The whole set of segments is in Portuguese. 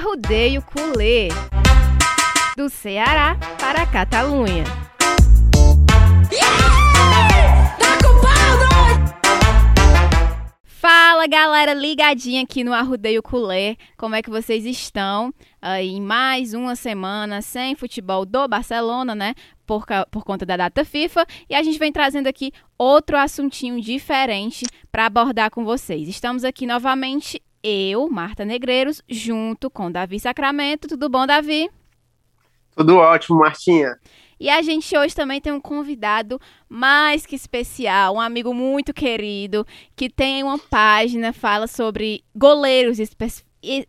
Arrudeio Culê. Do Ceará para a Catalunha. Fala galera, ligadinha aqui no Arrudeio Culé. Como é que vocês estão? Aí, em mais uma semana sem futebol do Barcelona, né? Por, por conta da data FIFA. E a gente vem trazendo aqui outro assuntinho diferente para abordar com vocês. Estamos aqui novamente, eu, Marta Negreiros, junto com Davi Sacramento. Tudo bom, Davi? Tudo ótimo, Martinha. E a gente hoje também tem um convidado mais que especial, um amigo muito querido, que tem uma página, fala sobre goleiros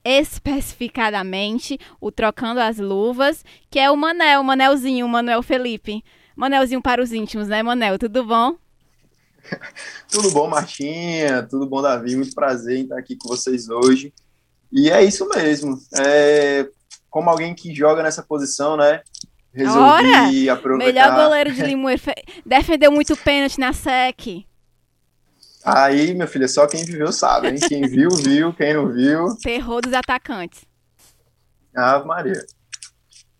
especificadamente, o Trocando as Luvas, que é o Manel, o Manelzinho, o Manuel Felipe. Manelzinho para os íntimos, né, Manel? Tudo bom? Tudo bom, Martinha? Tudo bom, Davi? Muito prazer em estar aqui com vocês hoje. E é isso mesmo. É, como alguém que joga nessa posição, né? Resolvi Ora, aproveitar. Melhor goleiro de Limoeiro. Defendeu muito pênalti na SEC. Aí, meu filho, só quem viveu sabe, hein? Quem viu, viu. Quem não viu. Terror dos atacantes. Ave Maria.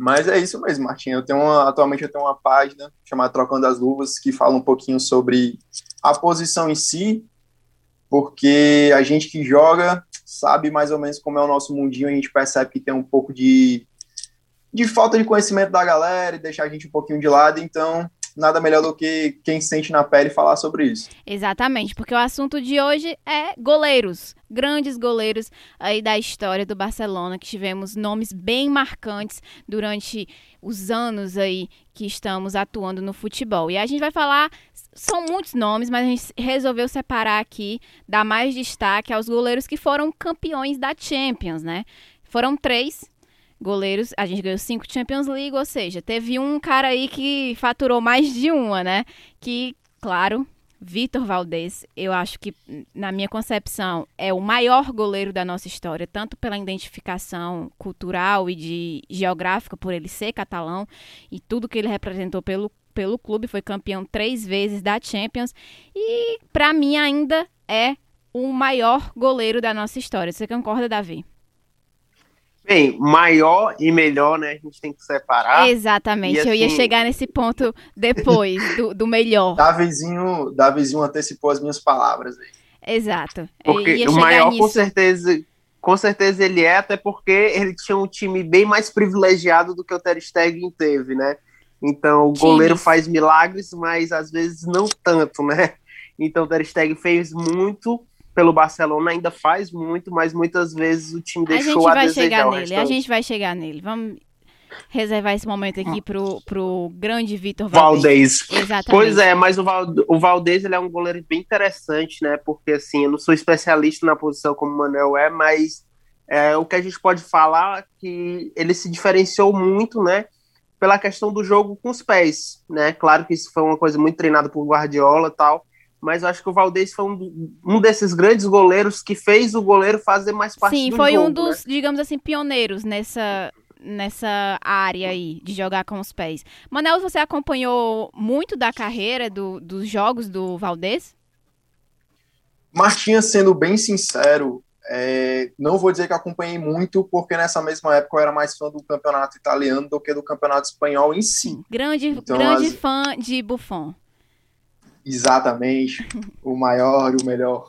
Mas é isso mesmo, Martinho. Eu tenho uma, atualmente eu tenho uma página chamada Trocando as Luvas que fala um pouquinho sobre a posição em si, porque a gente que joga sabe mais ou menos como é o nosso mundinho, a gente percebe que tem um pouco de de falta de conhecimento da galera e deixar a gente um pouquinho de lado, então nada melhor do que quem sente na pele falar sobre isso. Exatamente, porque o assunto de hoje é goleiros, grandes goleiros aí da história do Barcelona, que tivemos nomes bem marcantes durante os anos aí que estamos atuando no futebol. E a gente vai falar, são muitos nomes, mas a gente resolveu separar aqui, dar mais destaque aos goleiros que foram campeões da Champions, né? Foram três, goleiros, a gente ganhou cinco Champions League, ou seja, teve um cara aí que faturou mais de uma, né? Que, claro, Vitor Valdez, eu acho que, na minha concepção, é o maior goleiro da nossa história, tanto pela identificação cultural e de geográfica, por ele ser catalão, e tudo que ele representou pelo, pelo clube, foi campeão três vezes da Champions, e para mim ainda é o maior goleiro da nossa história. Você concorda, Davi? Bem, maior e melhor, né? A gente tem que separar. Exatamente, assim, eu ia assim, chegar nesse ponto depois, do, do melhor. Davizinho, Davizinho antecipou as minhas palavras aí. Exato. Porque o maior, nisso. com certeza, com certeza ele é, até porque ele tinha um time bem mais privilegiado do que o Ter Stegen teve, né? Então, o goleiro faz milagres, mas às vezes não tanto, né? Então, o Ter Stegen fez muito pelo Barcelona ainda faz muito, mas muitas vezes o time deixou a, a desejar. A gente vai chegar nele, a gente vai chegar nele. Vamos reservar esse momento aqui pro, pro grande Vitor Valdez. Valdez. Exatamente. Pois é, mas o, Val, o Valdez ele é um goleiro bem interessante, né? Porque assim, eu não sou especialista na posição como o Manuel é, mas é, o que a gente pode falar é que ele se diferenciou muito, né? Pela questão do jogo com os pés, né? Claro que isso foi uma coisa muito treinada por Guardiola e tal, mas eu acho que o Valdez foi um, um desses grandes goleiros que fez o goleiro fazer mais parte Sim, do foi jogo, um dos, né? digamos assim, pioneiros nessa, nessa área aí de jogar com os pés. Manel, você acompanhou muito da carreira do, dos jogos do Valdez? Martinha, sendo bem sincero, é, não vou dizer que acompanhei muito, porque nessa mesma época eu era mais fã do campeonato italiano do que do campeonato espanhol em si. Grande, então, grande as... fã de Buffon exatamente o maior e o melhor.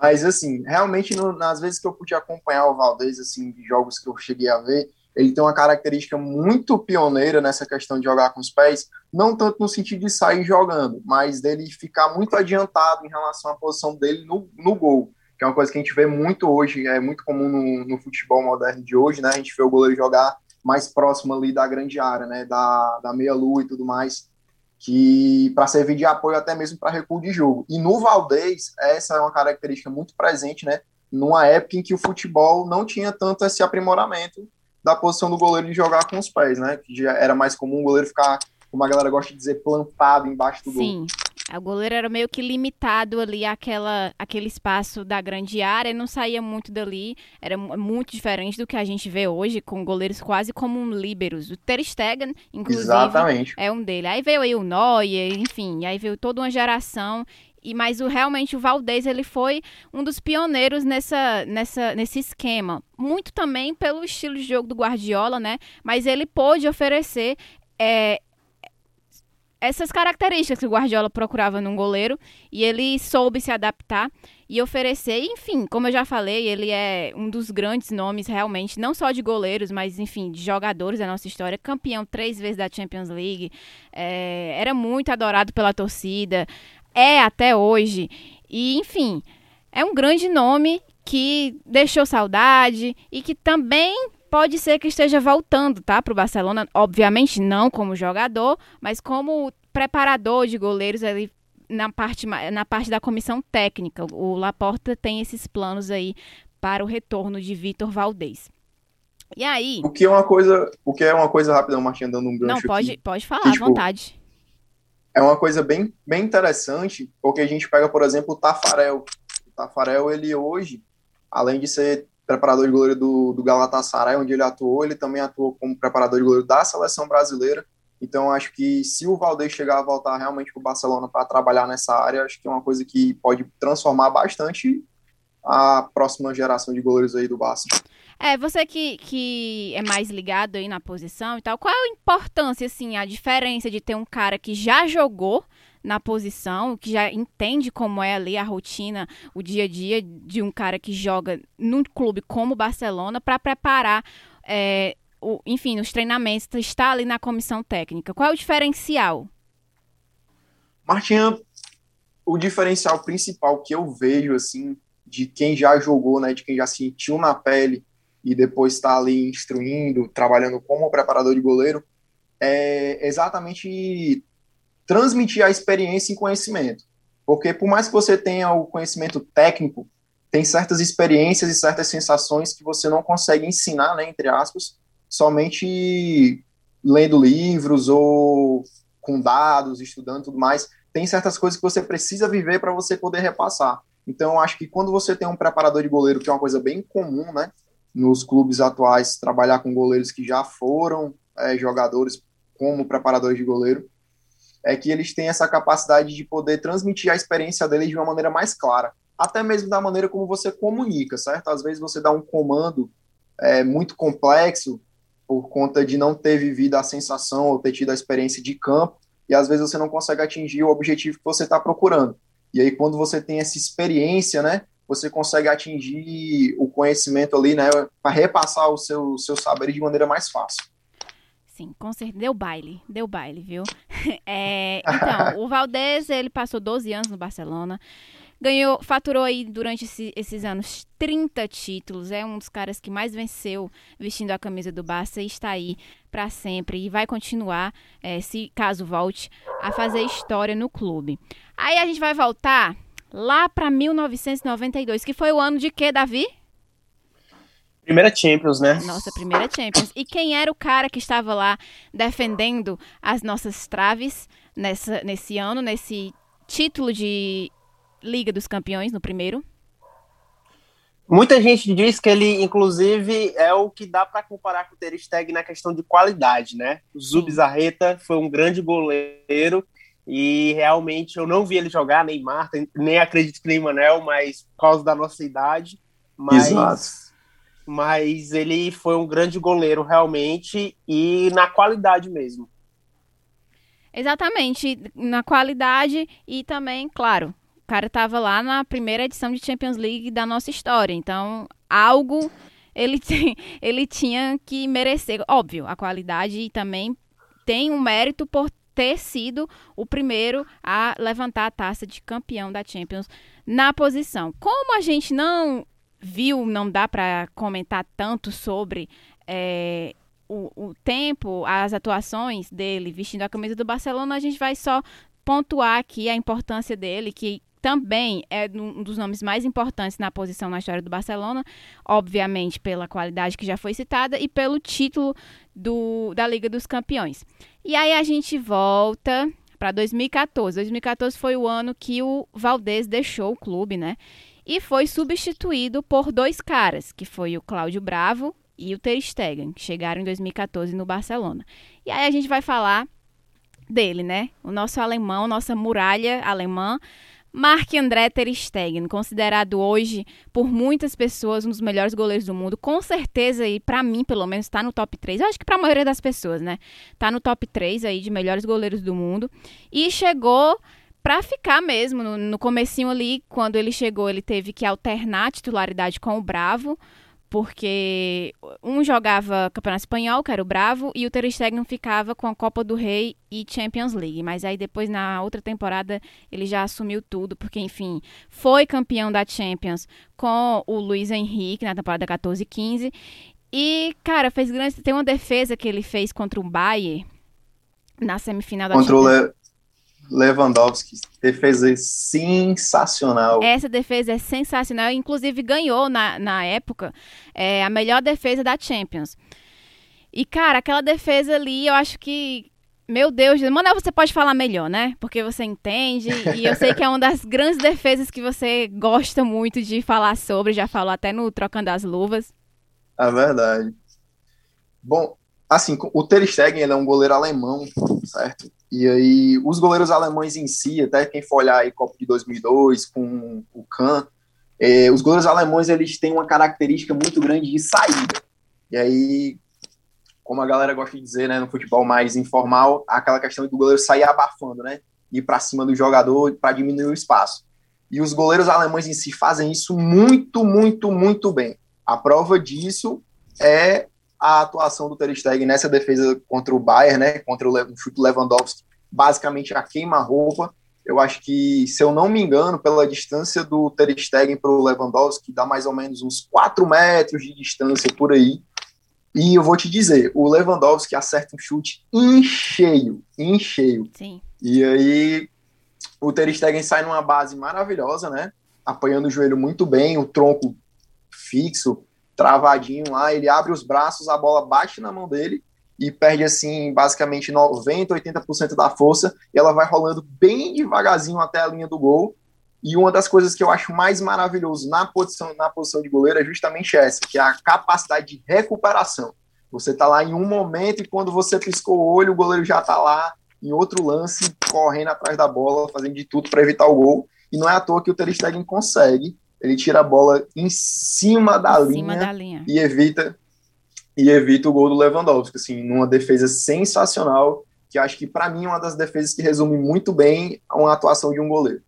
Mas, assim, realmente, no, nas vezes que eu pude acompanhar o Valdez, assim, de jogos que eu cheguei a ver, ele tem uma característica muito pioneira nessa questão de jogar com os pés, não tanto no sentido de sair jogando, mas dele ficar muito adiantado em relação à posição dele no, no gol, que é uma coisa que a gente vê muito hoje, é muito comum no, no futebol moderno de hoje, né? A gente vê o goleiro jogar mais próximo ali da grande área, né? Da, da meia-lua e tudo mais que para servir de apoio até mesmo para recuo de jogo. E no Valdez, essa é uma característica muito presente, né? Numa época em que o futebol não tinha tanto esse aprimoramento da posição do goleiro de jogar com os pés, né? Que já era mais comum o goleiro ficar, como a galera gosta de dizer, plantado embaixo do Sim. gol. O goleiro era meio que limitado ali àquela, aquele espaço da grande área e não saía muito dali. Era muito diferente do que a gente vê hoje, com goleiros quase como um líberos. O Ter Stegen, inclusive, Exatamente. é um dele. Aí veio aí o Neuer, enfim, aí veio toda uma geração E mas o realmente o Valdez ele foi um dos pioneiros nessa, nessa nesse esquema, muito também pelo estilo de jogo do Guardiola, né? Mas ele pôde oferecer é, essas características que o Guardiola procurava num goleiro e ele soube se adaptar e oferecer, enfim, como eu já falei, ele é um dos grandes nomes realmente, não só de goleiros, mas enfim, de jogadores da nossa história, campeão três vezes da Champions League, é, era muito adorado pela torcida, é até hoje, e enfim, é um grande nome que deixou saudade e que também pode ser que esteja voltando, tá, para o Barcelona. Obviamente não como jogador, mas como preparador de goleiros ali na parte, na parte da comissão técnica. O Laporta tem esses planos aí para o retorno de Vitor Valdez. E aí? O que é uma coisa, o que é uma coisa rápida, Martinha, dando um gancho Não, pode, aqui, pode falar, que, tipo, à vontade. É uma coisa bem, bem interessante, porque a gente pega, por exemplo, o Tafarel. O Tafarel, ele hoje, além de ser preparador de goleiro do, do Galatasaray, onde ele atuou, ele também atuou como preparador de goleiro da seleção brasileira. Então, acho que se o Valdez chegar a voltar realmente para o Barcelona para trabalhar nessa área, acho que é uma coisa que pode transformar bastante a próxima geração de goleiros aí do Barça. É, você que, que é mais ligado aí na posição e tal, qual é a importância, assim, a diferença de ter um cara que já jogou na posição, que já entende como é ali a rotina, o dia a dia de um cara que joga num clube como o Barcelona para preparar, é, o, enfim, nos treinamentos, está ali na comissão técnica. Qual é o diferencial? Martinha, o diferencial principal que eu vejo, assim, de quem já jogou, né, de quem já sentiu na pele e depois está ali instruindo, trabalhando como preparador de goleiro, é exatamente transmitir a experiência em conhecimento. Porque por mais que você tenha o conhecimento técnico, tem certas experiências e certas sensações que você não consegue ensinar, né, entre aspas, somente lendo livros ou com dados, estudando tudo mais. Tem certas coisas que você precisa viver para você poder repassar. Então, acho que quando você tem um preparador de goleiro, que é uma coisa bem comum, né, nos clubes atuais, trabalhar com goleiros que já foram é, jogadores como preparadores de goleiro, é que eles têm essa capacidade de poder transmitir a experiência deles de uma maneira mais clara, até mesmo da maneira como você comunica, certo? Às vezes você dá um comando é, muito complexo por conta de não ter vivido a sensação ou ter tido a experiência de campo, e às vezes você não consegue atingir o objetivo que você está procurando. E aí, quando você tem essa experiência, né, você consegue atingir o conhecimento ali, né, para repassar o seu, seu saber de maneira mais fácil. Sim, com certeza. Deu baile, deu baile, viu? É, então, o Valdez, ele passou 12 anos no Barcelona, ganhou, faturou aí durante esse, esses anos 30 títulos, é um dos caras que mais venceu vestindo a camisa do Barça e está aí para sempre e vai continuar, é, se caso volte, a fazer história no clube. Aí a gente vai voltar lá para 1992, que foi o ano de quê, Davi? Primeira Champions, né? Nossa primeira Champions. E quem era o cara que estava lá defendendo as nossas traves nessa, nesse ano, nesse título de Liga dos Campeões, no primeiro? Muita gente diz que ele, inclusive, é o que dá para comparar com o Ter Stegen na questão de qualidade, né? O Zubizarreta foi um grande goleiro e realmente eu não vi ele jogar, Neymar, nem acredito que nem Manel, mas por causa da nossa idade. Mas Exato mas ele foi um grande goleiro realmente e na qualidade mesmo. Exatamente, na qualidade e também, claro, o cara estava lá na primeira edição de Champions League da nossa história, então algo ele, ele tinha que merecer, óbvio, a qualidade e também tem um mérito por ter sido o primeiro a levantar a taça de campeão da Champions na posição. Como a gente não viu, não dá para comentar tanto sobre é, o, o, tempo, as atuações dele vestindo a camisa do Barcelona, a gente vai só pontuar aqui a importância dele, que também é um dos nomes mais importantes na posição na história do Barcelona, obviamente pela qualidade que já foi citada e pelo título do, da Liga dos Campeões. E aí a gente volta para 2014. 2014 foi o ano que o Valdez deixou o clube, né? E foi substituído por dois caras, que foi o Cláudio Bravo e o Ter Stegen, que chegaram em 2014 no Barcelona. E aí a gente vai falar dele, né? O nosso alemão, nossa muralha alemã, Marc-André Ter Stegen, considerado hoje por muitas pessoas um dos melhores goleiros do mundo, com certeza e para mim pelo menos está no top 3. Eu acho que para a maioria das pessoas, né? Tá no top 3 aí de melhores goleiros do mundo e chegou para ficar mesmo no, no comecinho ali, quando ele chegou, ele teve que alternar a titularidade com o Bravo porque um jogava Campeonato Espanhol, que era o Bravo, e o Ter Stegen ficava com a Copa do Rei e Champions League. Mas aí depois, na outra temporada, ele já assumiu tudo, porque, enfim, foi campeão da Champions com o Luiz Henrique na temporada 14 e 15. E, cara, fez grande... Tem uma defesa que ele fez contra o Bayern na semifinal da contra Champions. Lewandowski, defesa sensacional. Essa defesa é sensacional, inclusive ganhou na, na época é, a melhor defesa da Champions. E, cara, aquela defesa ali, eu acho que. Meu Deus, Manuel, você pode falar melhor, né? Porque você entende. E eu sei que é uma das grandes defesas que você gosta muito de falar sobre. Já falou até no Trocando as Luvas. É verdade. Bom, assim, o Ter Stegen ele é um goleiro alemão, certo? E aí, os goleiros alemães em si, até quem for olhar aí Copa de 2002 com o Kahn, é, os goleiros alemães eles têm uma característica muito grande de saída. E aí, como a galera gosta de dizer, né, no futebol mais informal, aquela questão do goleiro sair abafando, né? Ir para cima do jogador para diminuir o espaço. E os goleiros alemães em si fazem isso muito, muito, muito bem. A prova disso é a atuação do Ter Stegen nessa defesa contra o Bayern, né, contra o, chute Lewandowski, basicamente a queima-roupa. Eu acho que, se eu não me engano, pela distância do Ter Stegen para o Lewandowski, dá mais ou menos uns 4 metros de distância por aí. E eu vou te dizer, o Lewandowski acerta um chute em cheio, em cheio. Sim. E aí o Ter Stegen sai numa base maravilhosa, né? Apanhando o joelho muito bem, o tronco fixo, travadinho lá, ele abre os braços, a bola bate na mão dele e perde assim basicamente 90, 80% da força, e ela vai rolando bem devagarzinho até a linha do gol. E uma das coisas que eu acho mais maravilhoso na posição, na posição de goleiro é justamente essa, que é a capacidade de recuperação. Você tá lá em um momento e quando você piscou o olho, o goleiro já tá lá em outro lance, correndo atrás da bola, fazendo de tudo para evitar o gol. E não é à toa que o Ter Stegen consegue ele tira a bola em cima da, em linha, cima da linha, e evita e evita o gol do Lewandowski, assim, numa defesa sensacional, que acho que para mim é uma das defesas que resume muito bem uma atuação de um goleiro.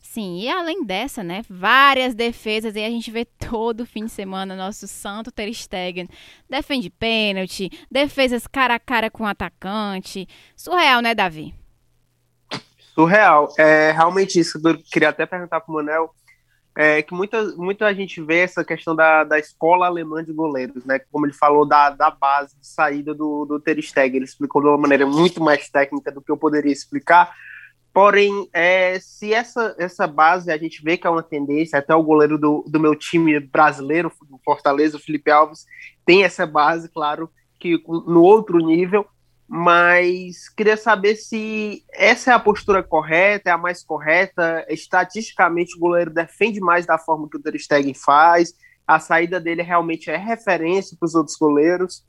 Sim, e além dessa, né, várias defesas, e a gente vê todo fim de semana nosso santo Ter Stegen defende pênalti, defesas cara a cara com o atacante, surreal, né, Davi? Surreal, é realmente isso, eu queria até perguntar pro Manel, é, que muita, muita gente vê essa questão da, da escola alemã de goleiros, né? Como ele falou da, da base de saída do, do Ter Stegen, ele explicou de uma maneira muito mais técnica do que eu poderia explicar. Porém, é, se essa, essa base a gente vê que é uma tendência, até o goleiro do, do meu time brasileiro, do Fortaleza, o Felipe Alves, tem essa base, claro, que no outro nível, mas queria saber se essa é a postura correta, é a mais correta. Estatisticamente, o goleiro defende mais da forma que o Ter Stegen faz. A saída dele realmente é referência para os outros goleiros.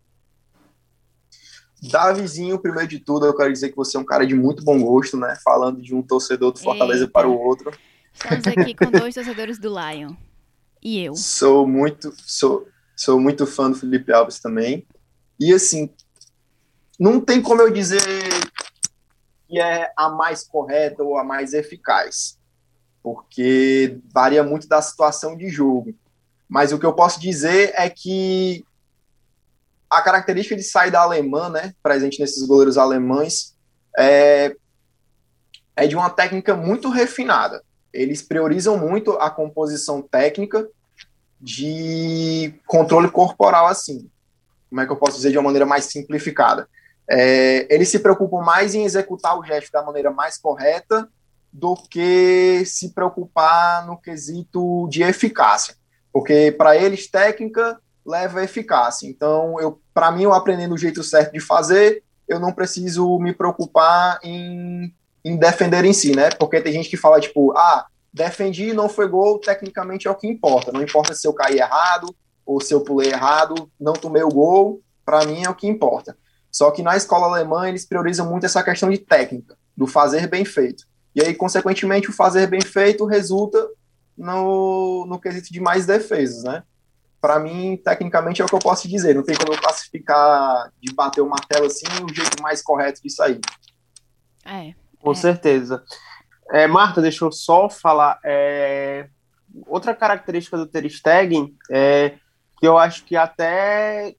Davizinho, primeiro de tudo, eu quero dizer que você é um cara de muito bom gosto, né? Falando de um torcedor do Fortaleza Eita. para o outro. Estamos aqui com dois torcedores do Lion. E eu. Sou muito, sou, sou muito fã do Felipe Alves também. E assim, não tem como eu dizer que é a mais correta ou a mais eficaz, porque varia muito da situação de jogo. Mas o que eu posso dizer é que a característica de saída alemã, né, presente nesses goleiros alemães, é, é de uma técnica muito refinada. Eles priorizam muito a composição técnica de controle corporal, assim. Como é que eu posso dizer de uma maneira mais simplificada? É, eles se preocupam mais em executar o gesto da maneira mais correta do que se preocupar no quesito de eficácia, porque para eles técnica leva a eficácia. Então, eu, para mim, eu aprendendo o jeito certo de fazer, eu não preciso me preocupar em, em defender em si, né? Porque tem gente que fala tipo, ah, defendi, não foi gol, tecnicamente é o que importa. Não importa se eu caí errado ou se eu pulei errado, não tomei o gol, para mim é o que importa. Só que na escola alemã eles priorizam muito essa questão de técnica, do fazer bem feito. E aí, consequentemente, o fazer bem feito resulta no, no quesito de mais defesas, né? Para mim, tecnicamente, é o que eu posso dizer. Não tem como eu classificar de bater o martelo assim o jeito mais correto de sair. É. Com é. certeza. É, Marta, deixa eu só falar. É, outra característica do Ter Stegen é que eu acho que até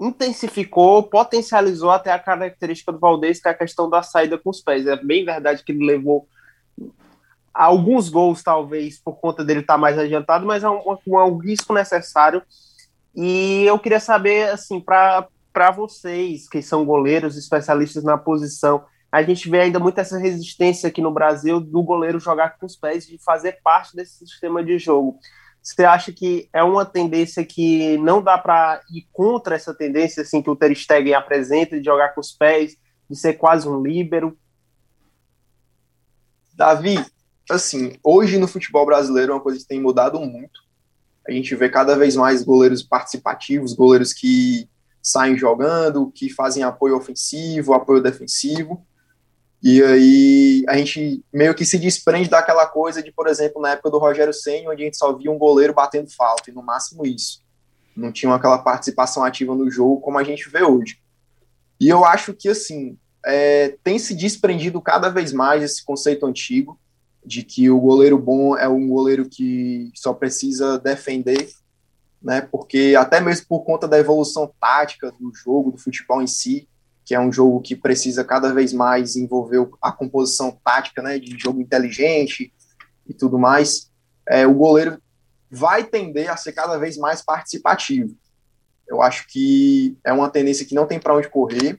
intensificou, potencializou até a característica do Valdez, que é a questão da saída com os pés. É bem verdade que ele levou alguns gols, talvez, por conta dele estar mais adiantado, mas é um, um, é um risco necessário. E eu queria saber, assim, para vocês, que são goleiros, especialistas na posição, a gente vê ainda muito essa resistência aqui no Brasil do goleiro jogar com os pés, de fazer parte desse sistema de jogo. Você acha que é uma tendência que não dá para ir contra essa tendência assim que o Ter Stegen apresenta de jogar com os pés, de ser quase um líbero? Davi, assim, hoje no futebol brasileiro é uma coisa que tem mudado muito. A gente vê cada vez mais goleiros participativos, goleiros que saem jogando, que fazem apoio ofensivo, apoio defensivo. E aí a gente meio que se desprende daquela coisa de, por exemplo, na época do Rogério Senna, onde a gente só via um goleiro batendo falta, e no máximo isso. Não tinha aquela participação ativa no jogo como a gente vê hoje. E eu acho que, assim, é, tem se desprendido cada vez mais esse conceito antigo de que o goleiro bom é um goleiro que só precisa defender, né? Porque até mesmo por conta da evolução tática do jogo, do futebol em si, que é um jogo que precisa cada vez mais envolver a composição tática, né, de jogo inteligente e tudo mais, é, o goleiro vai tender a ser cada vez mais participativo. Eu acho que é uma tendência que não tem para onde correr.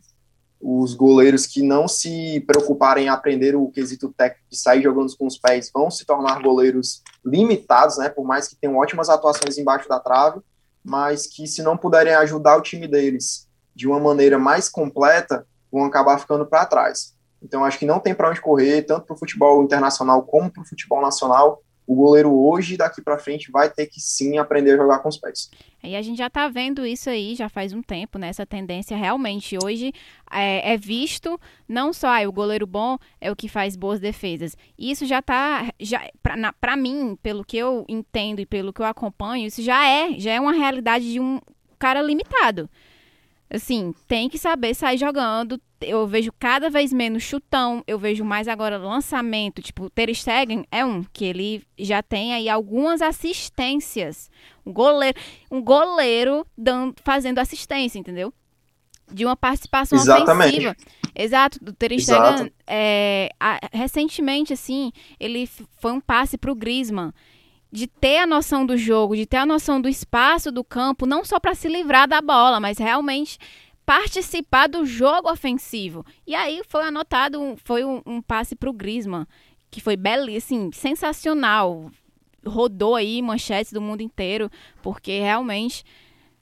Os goleiros que não se preocuparem em aprender o quesito técnico de sair jogando com os pés vão se tornar goleiros limitados, né, por mais que tenham ótimas atuações embaixo da trave, mas que se não puderem ajudar o time deles de uma maneira mais completa, vão acabar ficando para trás. Então, acho que não tem para onde correr, tanto para o futebol internacional como para o futebol nacional. O goleiro hoje, daqui para frente, vai ter que sim aprender a jogar com os pés. E a gente já está vendo isso aí já faz um tempo, né? Essa tendência realmente hoje é, é visto não só ah, o goleiro bom é o que faz boas defesas. Isso já está, já para mim, pelo que eu entendo e pelo que eu acompanho, isso já é já é uma realidade de um cara limitado. Assim, tem que saber sair jogando. Eu vejo cada vez menos chutão, eu vejo mais agora lançamento. Tipo, o Ter Stegen é um que ele já tem aí algumas assistências. Um goleiro, um goleiro dando, fazendo assistência, entendeu? De uma participação Exatamente. ofensiva. Exato, do Ter Stegen, é, a, recentemente, assim, ele foi um passe para o Griezmann de ter a noção do jogo, de ter a noção do espaço do campo, não só para se livrar da bola, mas realmente participar do jogo ofensivo. E aí foi anotado, foi um, um passe para o Griezmann, que foi belíssimo, assim, sensacional. Rodou aí manchetes do mundo inteiro, porque realmente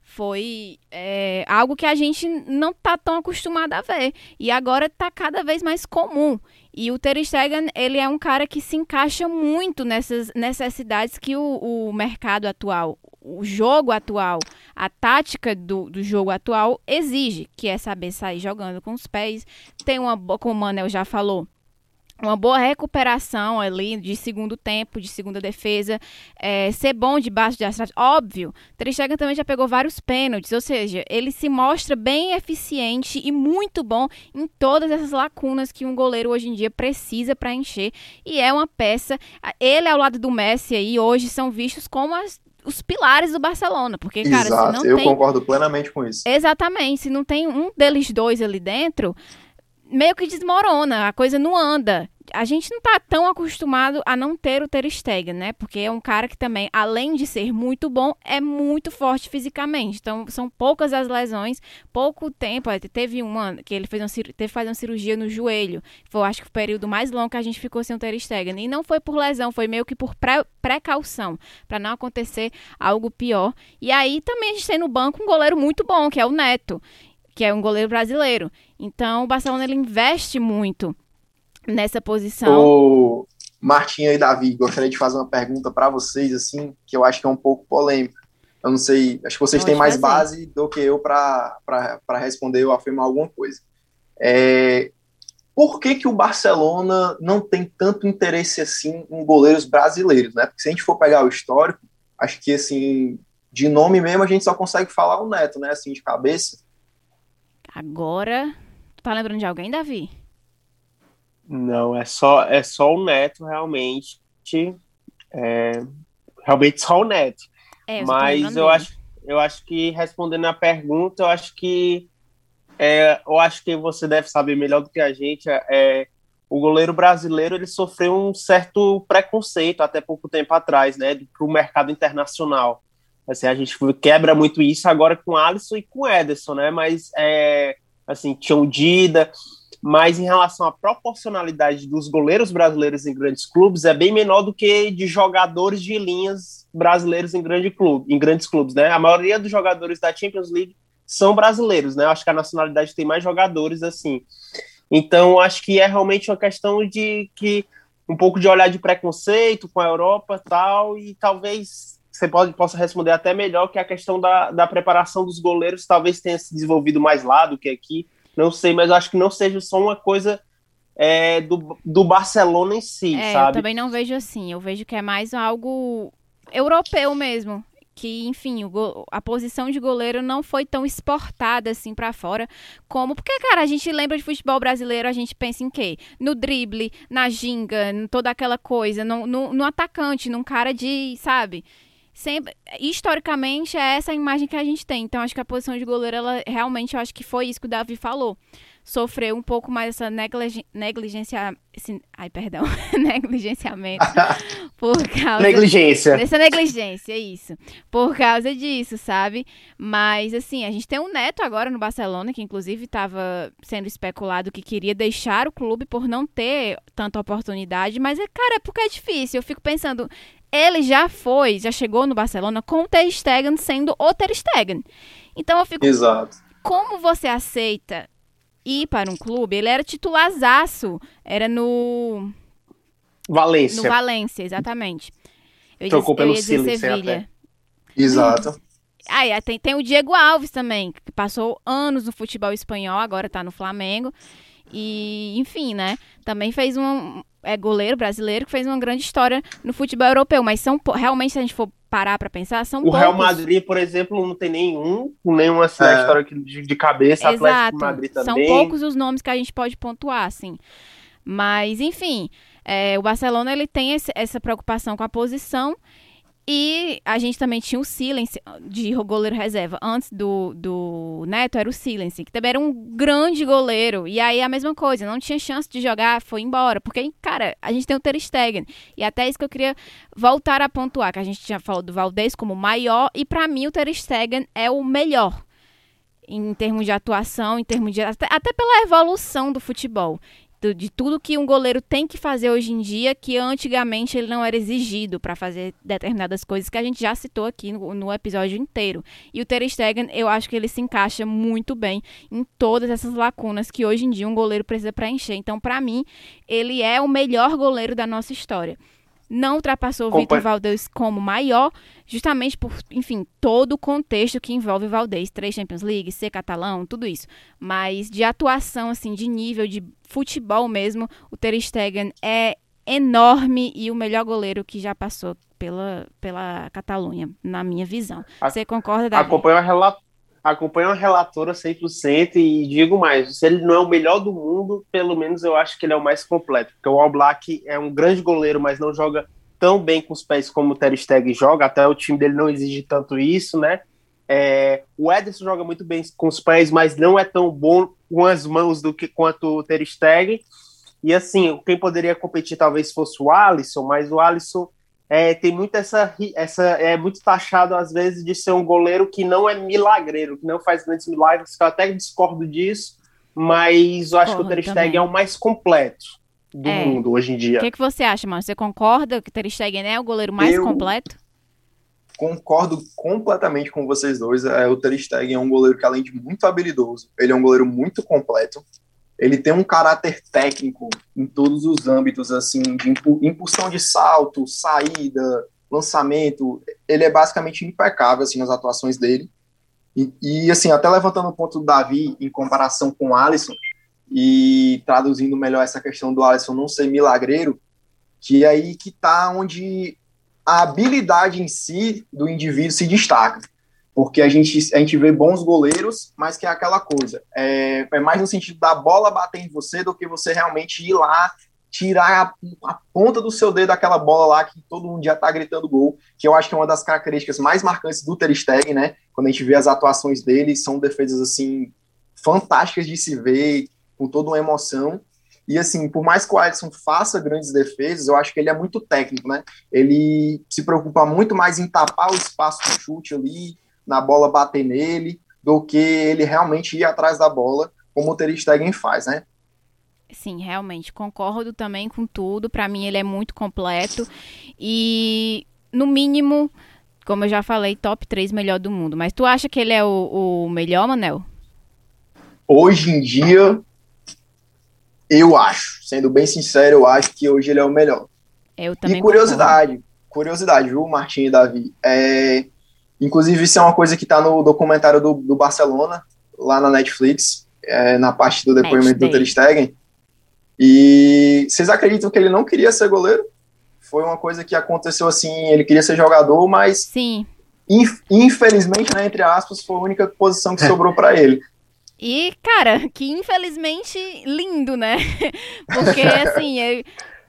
foi é, algo que a gente não está tão acostumado a ver. E agora está cada vez mais comum. E o Ter Stegen, ele é um cara que se encaixa muito nessas necessidades que o, o mercado atual, o jogo atual, a tática do, do jogo atual exige, que é saber sair jogando com os pés. Tem uma, como o Manel já falou, uma boa recuperação ali de segundo tempo, de segunda defesa, é, ser bom debaixo de astrate. Óbvio, Ter Stegen também já pegou vários pênaltis, ou seja, ele se mostra bem eficiente e muito bom em todas essas lacunas que um goleiro hoje em dia precisa para encher. E é uma peça, ele ao lado do Messi aí hoje são vistos como as os pilares do Barcelona, porque cara, Exato, se não eu tem... concordo plenamente com isso. Exatamente, se não tem um deles dois ali dentro, meio que desmorona, a coisa não anda. A gente não tá tão acostumado a não ter o Ter Stegen, né? Porque é um cara que também, além de ser muito bom, é muito forte fisicamente. Então, são poucas as lesões, pouco tempo. Teve uma que ele fez uma, teve que fazer uma cirurgia no joelho. Foi, acho que o período mais longo que a gente ficou sem o Ter Stegen. E não foi por lesão, foi meio que por pré, precaução, para não acontecer algo pior. E aí também a gente tem no banco um goleiro muito bom, que é o Neto que é um goleiro brasileiro. Então, o Barcelona ele investe muito nessa posição. O Martinha e Davi, gostaria de fazer uma pergunta para vocês, assim, que eu acho que é um pouco polêmica. Eu não sei, acho que vocês Pode têm mais fazer. base do que eu para responder ou afirmar alguma coisa. É, por que, que o Barcelona não tem tanto interesse assim em goleiros brasileiros, né? Porque se a gente for pegar o histórico, acho que assim, de nome mesmo a gente só consegue falar o Neto, né? Assim, de cabeça. Agora, tu tá lembrando de alguém, Davi? Não, é só, é só o Neto, realmente. É, realmente só o Neto. É, eu Mas eu acho, eu acho que, respondendo a pergunta, eu acho que é, eu acho que você deve saber melhor do que a gente. É, é o goleiro brasileiro ele sofreu um certo preconceito até pouco tempo atrás, né, para o mercado internacional. Assim, a gente quebra muito isso agora com Alisson e com Ederson, né? Mas é, assim tinha o Dida, mas em relação à proporcionalidade dos goleiros brasileiros em grandes clubes é bem menor do que de jogadores de linhas brasileiros em, grande clube, em grandes clubes, né? A maioria dos jogadores da Champions League são brasileiros, né? Acho que a nacionalidade tem mais jogadores assim. Então, acho que é realmente uma questão de que um pouco de olhar de preconceito com a Europa tal, e talvez você pode, possa responder até melhor que a questão da, da preparação dos goleiros talvez tenha se desenvolvido mais lá do que aqui. Não sei, mas acho que não seja só uma coisa é, do, do Barcelona em si, é, sabe? Eu também não vejo assim. Eu vejo que é mais algo europeu mesmo que, enfim, a posição de goleiro não foi tão exportada assim para fora como. Porque, cara, a gente lembra de futebol brasileiro, a gente pensa em quê? No drible, na ginga, em toda aquela coisa, no, no, no atacante, num cara de, sabe? Sempre, historicamente é essa a imagem que a gente tem. Então acho que a posição de goleiro, ela realmente eu acho que foi isso que o Davi falou sofreu um pouco mais essa negligência. Esse, ai, perdão. negligenciamento. por causa. Negligência. Dessa negligência, isso. Por causa disso, sabe? Mas, assim, a gente tem um neto agora no Barcelona, que inclusive estava sendo especulado que queria deixar o clube por não ter tanta oportunidade. Mas, é, cara, é porque é difícil. Eu fico pensando. Ele já foi, já chegou no Barcelona com o Ter Stegen sendo o Ter Stegen. Então eu fico. Exato. Como você aceita ir para um clube, ele era titularzaço, era no... Valência. No Valência, exatamente. Eu Trocou pelo Sevilha. Exato. Aí ah, tem, tem o Diego Alves também, que passou anos no futebol espanhol, agora está no Flamengo. E, enfim, né? Também fez um. É goleiro brasileiro que fez uma grande história no futebol europeu. Mas são realmente, se a gente for parar para pensar, são O poucos. Real Madrid, por exemplo, não tem nenhum, nenhuma assim, é. história de, de cabeça, Exato. Atlético Madrid também. São poucos os nomes que a gente pode pontuar, assim. Mas, enfim, é, o Barcelona ele tem esse, essa preocupação com a posição e a gente também tinha o Silence de goleiro reserva. Antes do, do Neto era o Silence, que também era um grande goleiro. E aí a mesma coisa, não tinha chance de jogar, foi embora. Porque, cara, a gente tem o Ter Stegen. E até isso que eu queria voltar a pontuar, que a gente já falou do Valdez como maior. E para mim o Ter Stegen é o melhor. Em termos de atuação, em termos de. Até, até pela evolução do futebol de tudo que um goleiro tem que fazer hoje em dia, que antigamente ele não era exigido para fazer determinadas coisas que a gente já citou aqui no, no, episódio inteiro. E o Ter Stegen, eu acho que ele se encaixa muito bem em todas essas lacunas que hoje em dia um goleiro precisa preencher. Então, para mim, ele é o melhor goleiro da nossa história não ultrapassou o Vitor Valdez como maior, justamente por, enfim, todo o contexto que envolve Valdez, três Champions League, ser catalão, tudo isso. Mas de atuação, assim, de nível, de futebol mesmo, o Ter Stegen é enorme e o melhor goleiro que já passou pela, pela Catalunha, na minha visão. Você concorda, Davi? Acompanha a, acompanho a relatora 100% e digo mais, se ele não é o melhor do mundo, pelo menos eu acho que ele é o mais completo, porque o All Black é um grande goleiro, mas não joga tão bem com os pés como o Ter Stegen joga, até o time dele não exige tanto isso, né? É, o Ederson joga muito bem com os pés, mas não é tão bom com as mãos do que quanto o Ter Stegen. E assim, quem poderia competir talvez fosse o Alisson, mas o Alisson é, tem muito essa, essa é muito taxado às vezes de ser um goleiro que não é milagreiro, que não faz grandes milagres, que eu até discordo disso, mas eu acho Porra, que o Ter Stegen é o mais completo do é. mundo hoje em dia. O que, que você acha, mano? Você concorda que o Ter Stegen é o goleiro mais eu completo? Concordo completamente com vocês dois. É, o Ter Stegen é um goleiro que além de muito habilidoso, ele é um goleiro muito completo ele tem um caráter técnico em todos os âmbitos, assim, de impulsão de salto, saída, lançamento. Ele é basicamente impecável, assim, nas atuações dele. E, e assim, até levantando o ponto do Davi, em comparação com o Alisson, e traduzindo melhor essa questão do Alisson não ser milagreiro, que é aí que tá onde a habilidade em si do indivíduo se destaca. Porque a gente, a gente vê bons goleiros, mas que é aquela coisa. É, é mais no sentido da bola bater em você do que você realmente ir lá tirar a, a, ponta do seu dedo daquela bola lá que todo mundo já tá gritando gol, que eu acho que é uma das características mais marcantes do Ter Stegen, né? Quando a gente vê as atuações dele, são defesas assim fantásticas de se ver, com toda uma emoção. E assim, por mais que o Alisson faça grandes defesas, eu acho que ele é muito técnico, né? Ele se preocupa muito mais em tapar o espaço do chute ali, na bola bater nele, do que ele realmente ir atrás da bola, como o Ter Stegen faz, né? Sim, realmente, concordo também com tudo. Para mim, ele é muito completo e, no mínimo, como eu já falei, top 3 melhor do mundo. Mas tu acha que ele é o, o melhor, Manel? Hoje em dia, eu acho. Sendo bem sincero, eu acho que hoje ele é o melhor. Eu também e curiosidade, concordo. curiosidade, viu, Martim e Davi? É, inclusive, isso é uma coisa que está no documentário do, do Barcelona, lá na Netflix, é, na parte do depoimento do Ter Stegen e vocês acreditam que ele não queria ser goleiro? Foi uma coisa que aconteceu assim, ele queria ser jogador, mas Sim. infelizmente, né, entre aspas, foi a única posição que sobrou para ele. E, cara, que infelizmente lindo, né? Porque, assim, é,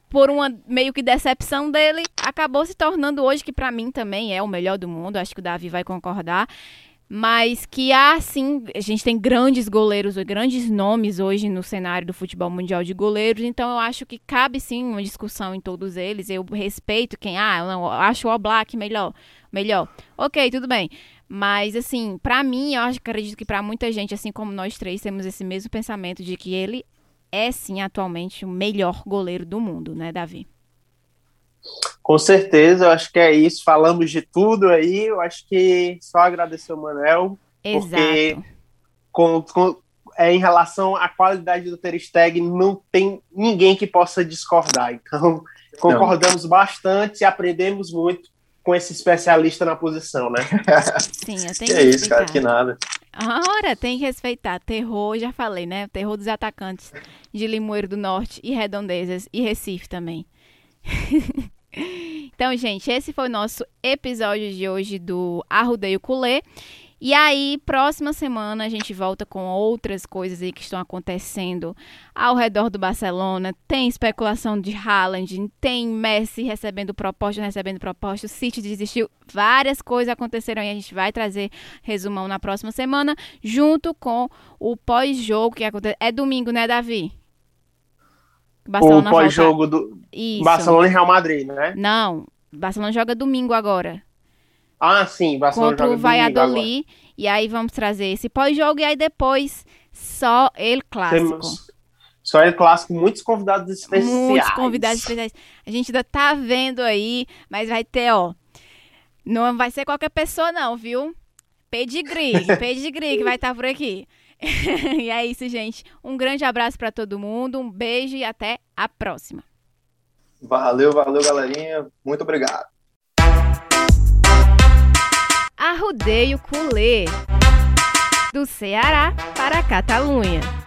por uma meio que decepção dele, acabou se tornando hoje, que para mim também é o melhor do mundo, acho que o Davi vai concordar mas que há sim, a gente tem grandes goleiros, grandes nomes hoje no cenário do futebol mundial de goleiros, então eu acho que cabe sim uma discussão em todos eles. Eu respeito quem, ah, eu não, acho o Oblak melhor, melhor. OK, tudo bem. Mas assim, para mim, eu acredito que para muita gente, assim como nós três, temos esse mesmo pensamento de que ele é sim atualmente o melhor goleiro do mundo, né, Davi? Com certeza, eu acho que é isso. Falamos de tudo aí. Eu acho que só agradecer o Manel. Exato. Porque com, com, é, em relação à qualidade do Ter Stegen, não tem ninguém que possa discordar. Então, concordamos não. bastante e aprendemos muito com esse especialista na posição, né? Sim, eu tenho que, que é isso, cara, que nada. Ora, tem que respeitar. Terror, já falei, né? Terror dos atacantes de Limoeiro do Norte e Redondezas e Recife também. então, gente, esse foi o nosso episódio de hoje do Arrudeio Culê. E aí, próxima semana a gente volta com outras coisas aí que estão acontecendo ao redor do Barcelona. Tem especulação de Haaland, tem Messi recebendo proposta, recebendo proposta, o City desistiu. Várias coisas aconteceram e a gente vai trazer resumão na próxima semana, junto com o pós-jogo que acontece. É domingo, né, Davi? Barcelona o pós-jogo do Isso. Barcelona e Real Madrid, né? Não, Barcelona joga domingo agora. Ah, sim, Barcelona Contra joga o Valladolid. E aí vamos trazer esse pós-jogo e aí depois só ele clássico. Temos só ele clássico, muitos convidados especiais. Muitos convidados especiais. A gente ainda tá vendo aí, mas vai ter, ó. Não vai ser qualquer pessoa, não, viu? Pedigree, pedigree que vai estar tá por aqui. e é isso, gente. Um grande abraço para todo mundo, um beijo e até a próxima. Valeu, valeu, galerinha. Muito obrigado. Arrudeio Culê do Ceará para a Catalunha.